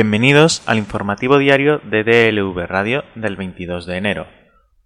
Bienvenidos al informativo diario de DLV Radio del 22 de enero.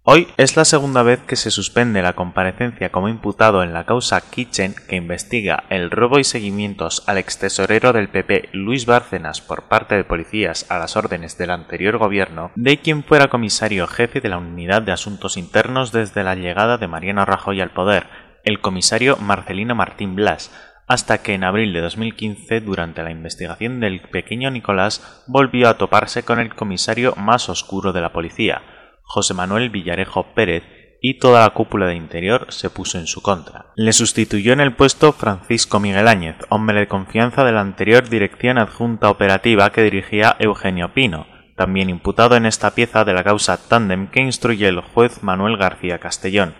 Hoy es la segunda vez que se suspende la comparecencia como imputado en la causa Kitchen que investiga el robo y seguimientos al extesorero del PP Luis Bárcenas por parte de policías a las órdenes del anterior gobierno, de quien fuera comisario jefe de la Unidad de Asuntos Internos desde la llegada de Mariano Rajoy al poder, el comisario Marcelino Martín Blas, hasta que en abril de 2015, durante la investigación del pequeño Nicolás, volvió a toparse con el comisario más oscuro de la policía, José Manuel Villarejo Pérez, y toda la cúpula de interior se puso en su contra. Le sustituyó en el puesto Francisco Miguel Áñez, hombre de confianza de la anterior Dirección Adjunta Operativa que dirigía Eugenio Pino, también imputado en esta pieza de la causa Tandem que instruye el juez Manuel García Castellón,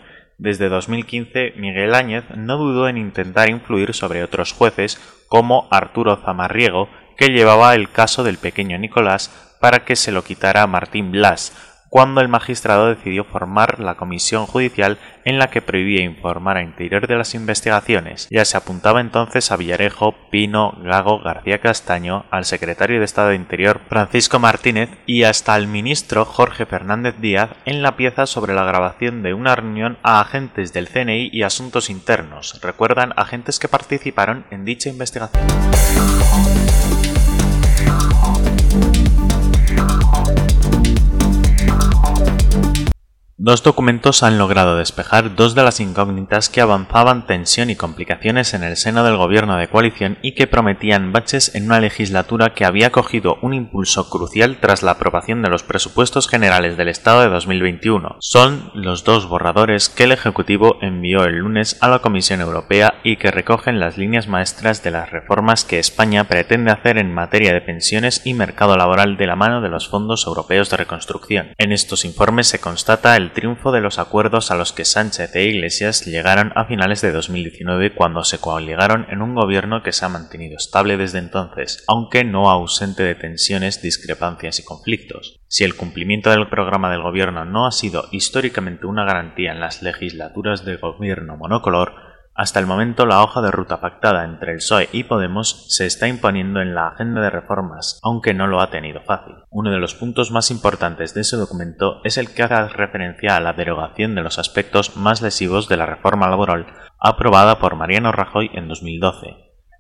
desde 2015, Miguel Áñez no dudó en intentar influir sobre otros jueces como Arturo Zamarriego, que llevaba el caso del pequeño Nicolás para que se lo quitara a Martín Blas, cuando el magistrado decidió formar la comisión judicial en la que prohibía informar a interior de las investigaciones. Ya se apuntaba entonces a Villarejo, Pino, Gago, García Castaño, al secretario de Estado de Interior Francisco Martínez y hasta al ministro Jorge Fernández Díaz en la pieza sobre la grabación de una reunión a agentes del CNI y asuntos internos. Recuerdan agentes que participaron en dicha investigación. Dos documentos han logrado despejar dos de las incógnitas que avanzaban tensión y complicaciones en el seno del gobierno de coalición y que prometían baches en una legislatura que había cogido un impulso crucial tras la aprobación de los presupuestos generales del Estado de 2021. Son los dos borradores que el Ejecutivo envió el lunes a la Comisión Europea y que recogen las líneas maestras de las reformas que España pretende hacer en materia de pensiones y mercado laboral de la mano de los fondos europeos de reconstrucción. En estos informes se constata el triunfo de los acuerdos a los que Sánchez e Iglesias llegaron a finales de 2019 cuando se coaligaron en un gobierno que se ha mantenido estable desde entonces, aunque no ausente de tensiones, discrepancias y conflictos. Si el cumplimiento del programa del gobierno no ha sido históricamente una garantía en las legislaturas de gobierno monocolor, hasta el momento la hoja de ruta pactada entre el PSOE y Podemos se está imponiendo en la agenda de reformas, aunque no lo ha tenido fácil. Uno de los puntos más importantes de ese documento es el que hace referencia a la derogación de los aspectos más lesivos de la reforma laboral aprobada por Mariano Rajoy en 2012.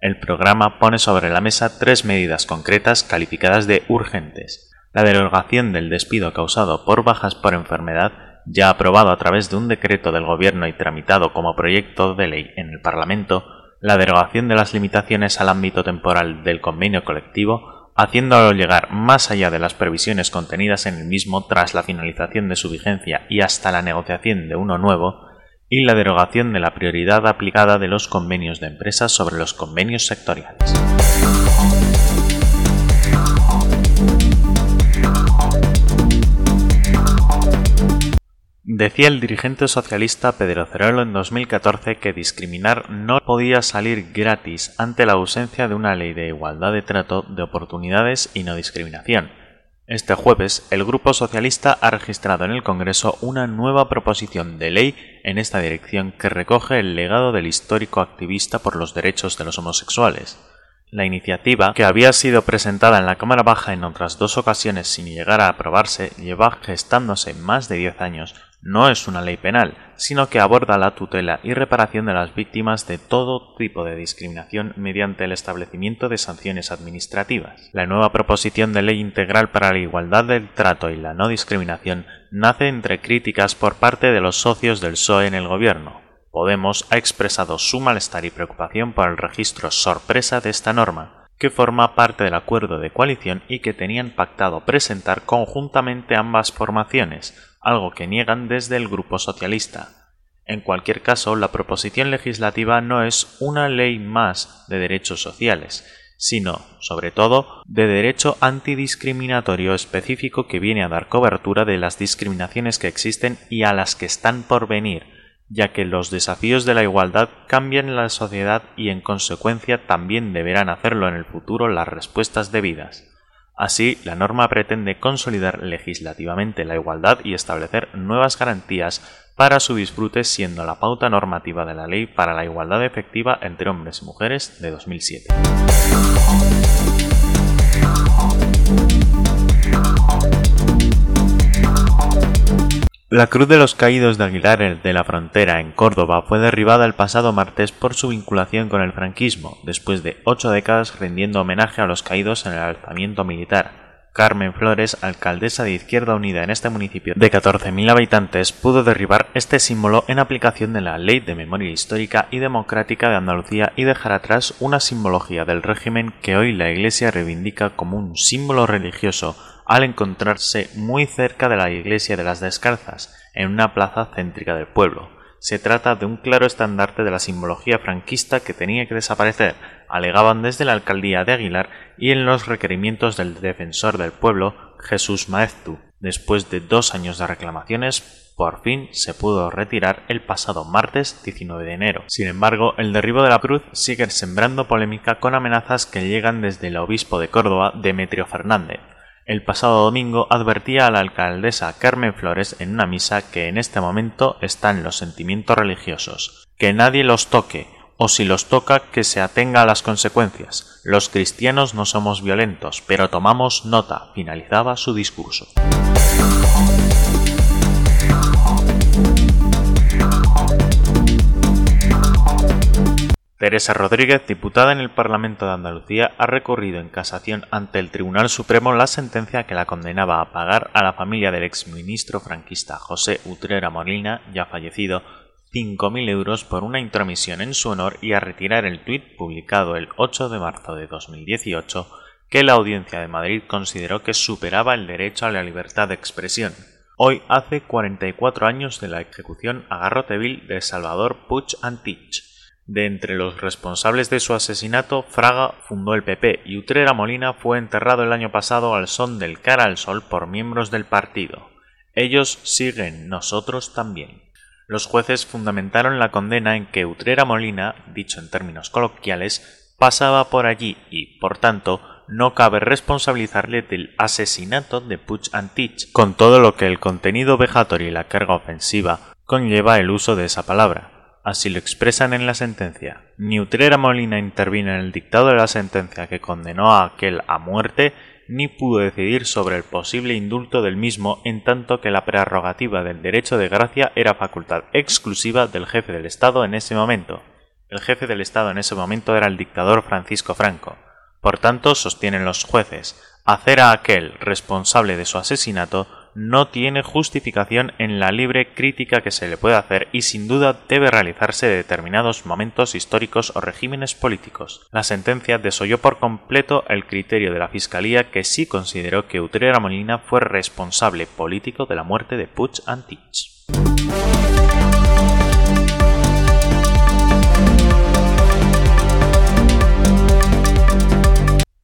El programa pone sobre la mesa tres medidas concretas calificadas de urgentes. La derogación del despido causado por bajas por enfermedad ya aprobado a través de un decreto del Gobierno y tramitado como proyecto de ley en el Parlamento, la derogación de las limitaciones al ámbito temporal del convenio colectivo, haciéndolo llegar más allá de las previsiones contenidas en el mismo tras la finalización de su vigencia y hasta la negociación de uno nuevo, y la derogación de la prioridad aplicada de los convenios de empresas sobre los convenios sectoriales. Decía el dirigente socialista Pedro Cerolo en 2014 que discriminar no podía salir gratis ante la ausencia de una ley de igualdad de trato de oportunidades y no discriminación. Este jueves, el Grupo Socialista ha registrado en el Congreso una nueva proposición de ley en esta dirección que recoge el legado del histórico activista por los derechos de los homosexuales. La iniciativa, que había sido presentada en la Cámara Baja en otras dos ocasiones sin llegar a aprobarse, lleva gestándose más de diez años, no es una ley penal, sino que aborda la tutela y reparación de las víctimas de todo tipo de discriminación mediante el establecimiento de sanciones administrativas. La nueva proposición de ley integral para la igualdad del trato y la no discriminación nace entre críticas por parte de los socios del PSOE en el gobierno. Podemos ha expresado su malestar y preocupación por el registro sorpresa de esta norma, que forma parte del acuerdo de coalición y que tenían pactado presentar conjuntamente ambas formaciones, algo que niegan desde el Grupo Socialista. En cualquier caso, la proposición legislativa no es una ley más de derechos sociales, sino, sobre todo, de derecho antidiscriminatorio específico que viene a dar cobertura de las discriminaciones que existen y a las que están por venir, ya que los desafíos de la igualdad cambian la sociedad y en consecuencia también deberán hacerlo en el futuro las respuestas debidas. Así, la norma pretende consolidar legislativamente la igualdad y establecer nuevas garantías para su disfrute siendo la pauta normativa de la Ley para la Igualdad Efectiva entre Hombres y Mujeres de 2007. La Cruz de los Caídos de Aguilar de la Frontera en Córdoba fue derribada el pasado martes por su vinculación con el franquismo, después de ocho décadas rindiendo homenaje a los caídos en el alzamiento militar. Carmen Flores, alcaldesa de Izquierda Unida en este municipio de 14.000 habitantes, pudo derribar este símbolo en aplicación de la Ley de Memoria Histórica y Democrática de Andalucía y dejar atrás una simbología del régimen que hoy la Iglesia reivindica como un símbolo religioso al encontrarse muy cerca de la iglesia de las Descalzas, en una plaza céntrica del pueblo. Se trata de un claro estandarte de la simbología franquista que tenía que desaparecer, alegaban desde la alcaldía de Aguilar y en los requerimientos del defensor del pueblo, Jesús Maeztu. Después de dos años de reclamaciones, por fin se pudo retirar el pasado martes 19 de enero. Sin embargo, el derribo de la cruz sigue sembrando polémica con amenazas que llegan desde el obispo de Córdoba, Demetrio Fernández, el pasado domingo advertía a la alcaldesa Carmen Flores en una misa que en este momento están los sentimientos religiosos, que nadie los toque, o si los toca que se atenga a las consecuencias. Los cristianos no somos violentos, pero tomamos nota, finalizaba su discurso. Teresa Rodríguez, diputada en el Parlamento de Andalucía, ha recurrido en casación ante el Tribunal Supremo la sentencia que la condenaba a pagar a la familia del exministro franquista José Utrera Molina, ya fallecido, 5.000 euros por una intromisión en su honor y a retirar el tuit publicado el 8 de marzo de 2018 que la Audiencia de Madrid consideró que superaba el derecho a la libertad de expresión. Hoy hace 44 años de la ejecución a garrote de Salvador Puig Antich, de entre los responsables de su asesinato, Fraga fundó el PP y Utrera Molina fue enterrado el año pasado al son del cara al sol por miembros del partido. Ellos siguen, nosotros también. Los jueces fundamentaron la condena en que Utrera Molina, dicho en términos coloquiales, pasaba por allí y, por tanto, no cabe responsabilizarle del asesinato de Puig Antich, con todo lo que el contenido vejatorio y la carga ofensiva conlleva el uso de esa palabra. Así lo expresan en la sentencia. Ni Utrera Molina intervino en el dictado de la sentencia que condenó a aquel a muerte, ni pudo decidir sobre el posible indulto del mismo, en tanto que la prerrogativa del derecho de gracia era facultad exclusiva del jefe del Estado en ese momento. El jefe del Estado en ese momento era el dictador Francisco Franco. Por tanto, sostienen los jueces, hacer a aquel responsable de su asesinato no tiene justificación en la libre crítica que se le puede hacer y sin duda debe realizarse de determinados momentos históricos o regímenes políticos. La sentencia desoyó por completo el criterio de la Fiscalía que sí consideró que Utrera Molina fue responsable político de la muerte de Puig Antich.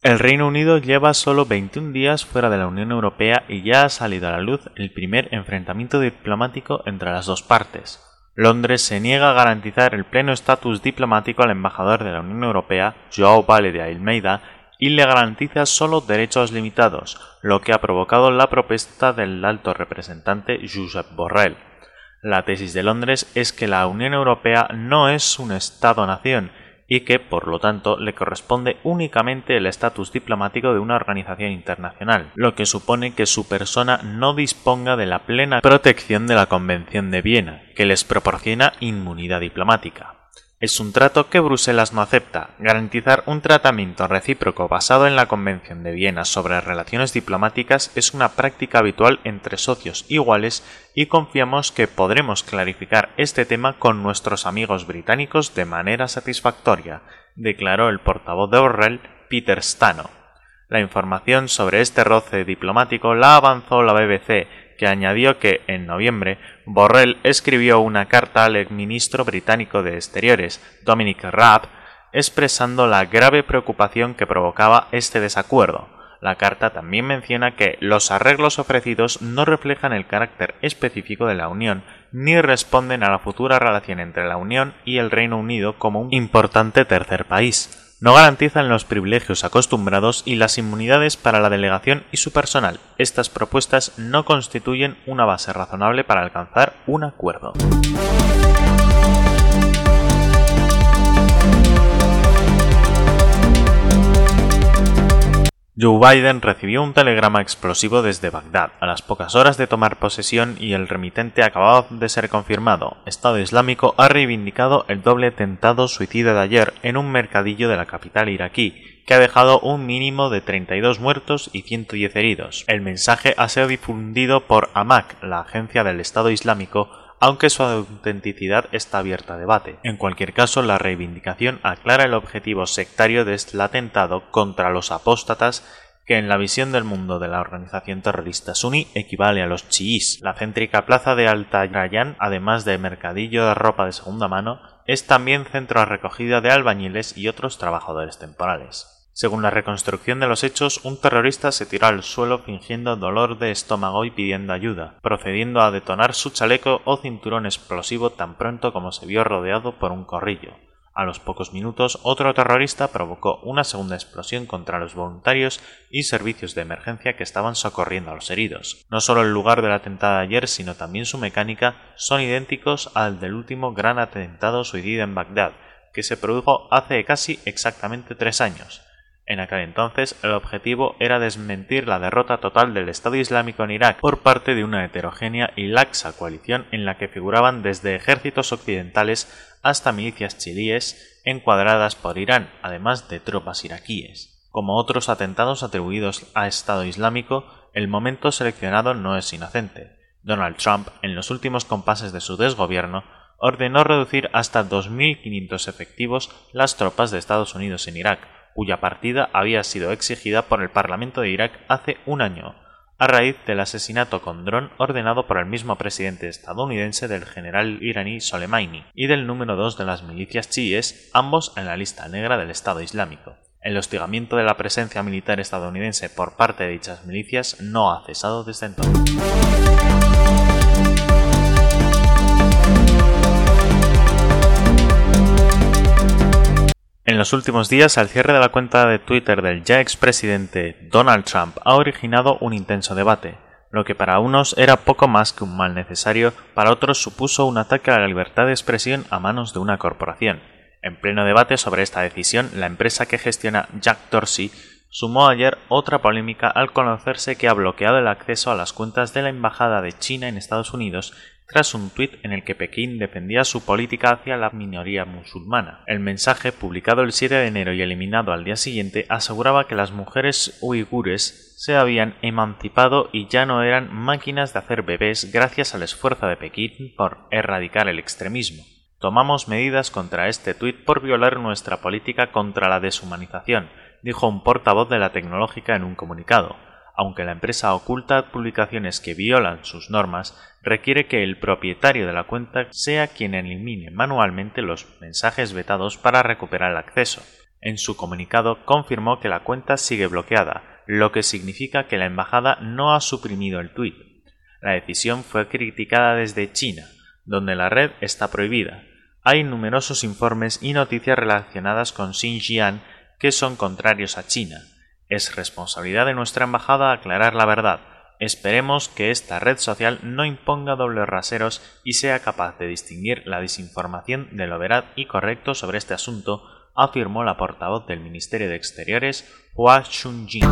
El Reino Unido lleva solo 21 días fuera de la Unión Europea y ya ha salido a la luz el primer enfrentamiento diplomático entre las dos partes. Londres se niega a garantizar el pleno estatus diplomático al embajador de la Unión Europea, Joao Vale de Almeida, y le garantiza solo derechos limitados, lo que ha provocado la propuesta del alto representante Josep Borrell. La tesis de Londres es que la Unión Europea no es un Estado-nación, y que, por lo tanto, le corresponde únicamente el estatus diplomático de una organización internacional, lo que supone que su persona no disponga de la plena protección de la Convención de Viena, que les proporciona inmunidad diplomática. Es un trato que Bruselas no acepta. Garantizar un tratamiento recíproco basado en la Convención de Viena sobre relaciones diplomáticas es una práctica habitual entre socios iguales y confiamos que podremos clarificar este tema con nuestros amigos británicos de manera satisfactoria, declaró el portavoz de Borrell, Peter Stano. La información sobre este roce diplomático la avanzó la BBC que añadió que, en noviembre, Borrell escribió una carta al ministro británico de Exteriores, Dominic Raab, expresando la grave preocupación que provocaba este desacuerdo. La carta también menciona que los arreglos ofrecidos no reflejan el carácter específico de la Unión ni responden a la futura relación entre la Unión y el Reino Unido como un importante tercer país no garantizan los privilegios acostumbrados y las inmunidades para la delegación y su personal. Estas propuestas no constituyen una base razonable para alcanzar un acuerdo. Joe Biden recibió un telegrama explosivo desde Bagdad a las pocas horas de tomar posesión y el remitente acababa de ser confirmado. Estado Islámico ha reivindicado el doble atentado suicida de ayer en un mercadillo de la capital iraquí, que ha dejado un mínimo de 32 muertos y 110 heridos. El mensaje ha sido difundido por AMAC, la agencia del Estado Islámico, aunque su autenticidad está abierta a debate. En cualquier caso, la reivindicación aclara el objetivo sectario del este atentado contra los apóstatas que en la visión del mundo de la organización terrorista suní equivale a los chiís. La céntrica plaza de Altayayan, además de mercadillo de ropa de segunda mano, es también centro de recogida de albañiles y otros trabajadores temporales. Según la reconstrucción de los hechos, un terrorista se tiró al suelo fingiendo dolor de estómago y pidiendo ayuda, procediendo a detonar su chaleco o cinturón explosivo tan pronto como se vio rodeado por un corrillo. A los pocos minutos, otro terrorista provocó una segunda explosión contra los voluntarios y servicios de emergencia que estaban socorriendo a los heridos. No solo el lugar del atentado de ayer, sino también su mecánica son idénticos al del último gran atentado suicida en Bagdad, que se produjo hace casi exactamente tres años. En aquel entonces, el objetivo era desmentir la derrota total del Estado Islámico en Irak por parte de una heterogénea y laxa coalición en la que figuraban desde ejércitos occidentales hasta milicias chiríes encuadradas por Irán, además de tropas iraquíes. Como otros atentados atribuidos a Estado Islámico, el momento seleccionado no es inocente. Donald Trump, en los últimos compases de su desgobierno, ordenó reducir hasta 2.500 efectivos las tropas de Estados Unidos en Irak, cuya partida había sido exigida por el Parlamento de Irak hace un año, a raíz del asesinato con dron ordenado por el mismo presidente estadounidense del general iraní Soleimani y del número dos de las milicias chiíes, ambos en la lista negra del Estado Islámico. El hostigamiento de la presencia militar estadounidense por parte de dichas milicias no ha cesado desde entonces. En los últimos días, el cierre de la cuenta de Twitter del ya expresidente Donald Trump ha originado un intenso debate. Lo que para unos era poco más que un mal necesario, para otros supuso un ataque a la libertad de expresión a manos de una corporación. En pleno debate sobre esta decisión, la empresa que gestiona Jack Dorsey sumó ayer otra polémica al conocerse que ha bloqueado el acceso a las cuentas de la Embajada de China en Estados Unidos tras un tuit en el que Pekín defendía su política hacia la minoría musulmana. El mensaje, publicado el 7 de enero y eliminado al día siguiente, aseguraba que las mujeres uigures se habían emancipado y ya no eran máquinas de hacer bebés gracias al esfuerzo de Pekín por erradicar el extremismo. Tomamos medidas contra este tuit por violar nuestra política contra la deshumanización, dijo un portavoz de la tecnológica en un comunicado aunque la empresa oculta publicaciones que violan sus normas, requiere que el propietario de la cuenta sea quien elimine manualmente los mensajes vetados para recuperar el acceso. En su comunicado confirmó que la cuenta sigue bloqueada, lo que significa que la embajada no ha suprimido el tuit. La decisión fue criticada desde China, donde la red está prohibida. Hay numerosos informes y noticias relacionadas con Xinjiang que son contrarios a China. Es responsabilidad de nuestra embajada aclarar la verdad. Esperemos que esta red social no imponga dobles raseros y sea capaz de distinguir la desinformación de lo veraz y correcto sobre este asunto, afirmó la portavoz del Ministerio de Exteriores, Hua Chunjin.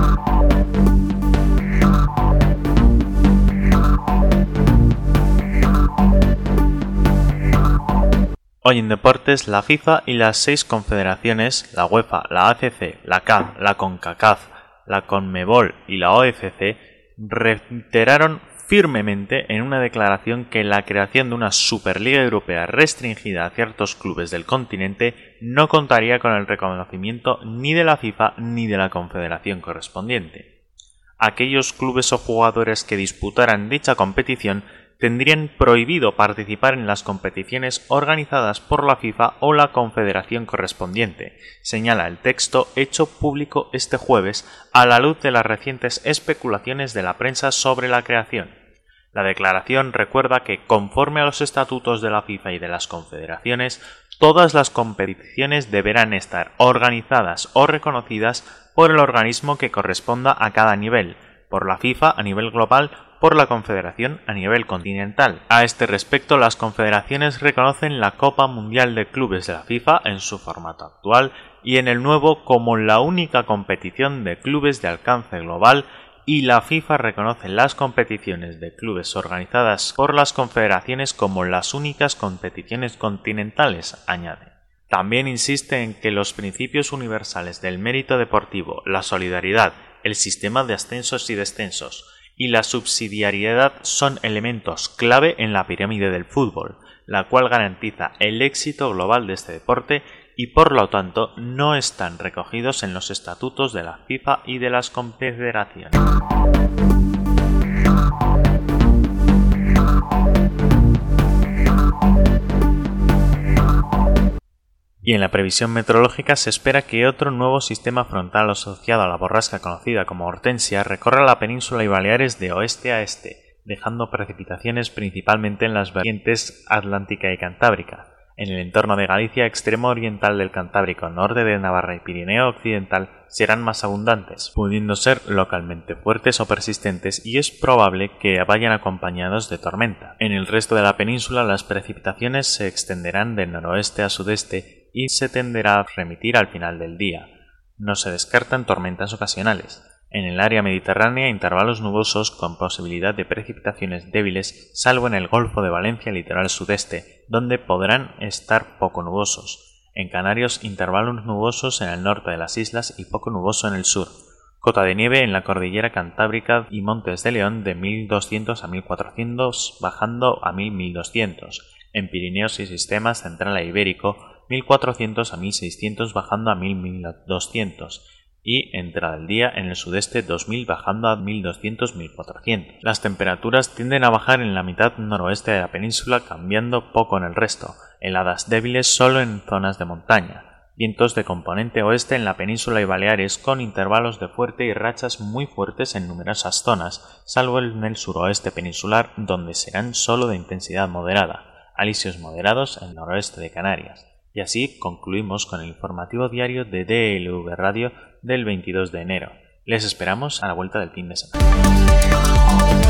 Hoy en deportes, la FIFA y las seis confederaciones, la UEFA, la ACC, la CAF, la CONCACAF, la CONMEBOL y la OFC, reiteraron firmemente en una declaración que la creación de una Superliga Europea restringida a ciertos clubes del continente no contaría con el reconocimiento ni de la FIFA ni de la confederación correspondiente. Aquellos clubes o jugadores que disputaran dicha competición tendrían prohibido participar en las competiciones organizadas por la FIFA o la confederación correspondiente, señala el texto hecho público este jueves a la luz de las recientes especulaciones de la prensa sobre la creación. La declaración recuerda que, conforme a los estatutos de la FIFA y de las confederaciones, todas las competiciones deberán estar organizadas o reconocidas por el organismo que corresponda a cada nivel, por la FIFA a nivel global, por la Confederación a nivel continental. A este respecto, las confederaciones reconocen la Copa Mundial de Clubes de la FIFA en su formato actual y en el nuevo como la única competición de clubes de alcance global y la FIFA reconoce las competiciones de clubes organizadas por las confederaciones como las únicas competiciones continentales, añade. También insiste en que los principios universales del mérito deportivo, la solidaridad, el sistema de ascensos y descensos y la subsidiariedad son elementos clave en la pirámide del fútbol, la cual garantiza el éxito global de este deporte y por lo tanto no están recogidos en los estatutos de la FIFA y de las confederaciones. Y en la previsión meteorológica se espera que otro nuevo sistema frontal asociado a la borrasca conocida como Hortensia recorra la península y Baleares de oeste a este, dejando precipitaciones principalmente en las vertientes atlántica y cantábrica. En el entorno de Galicia, extremo oriental del Cantábrico, norte de Navarra y Pirineo occidental serán más abundantes, pudiendo ser localmente fuertes o persistentes y es probable que vayan acompañados de tormenta. En el resto de la península las precipitaciones se extenderán de noroeste a sudeste y se tenderá a remitir al final del día. No se descartan tormentas ocasionales. En el área mediterránea intervalos nubosos con posibilidad de precipitaciones débiles, salvo en el Golfo de Valencia litoral sudeste, donde podrán estar poco nubosos. En Canarios intervalos nubosos en el norte de las islas y poco nuboso en el sur. Cota de nieve en la cordillera Cantábrica y Montes de León de 1200 a 1400 bajando a 1000-1200. En Pirineos y Sistemas Central e Ibérico 1400 a 1600 bajando a 1000-1200 y entrada del día en el sudeste 2000 bajando a 1200-1400. Las temperaturas tienden a bajar en la mitad noroeste de la península cambiando poco en el resto, heladas débiles solo en zonas de montaña, vientos de componente oeste en la península y Baleares con intervalos de fuerte y rachas muy fuertes en numerosas zonas, salvo en el suroeste peninsular donde serán solo de intensidad moderada, alisios moderados en el noroeste de Canarias. Y así concluimos con el informativo diario de DLV Radio del 22 de enero. Les esperamos a la vuelta del fin de semana.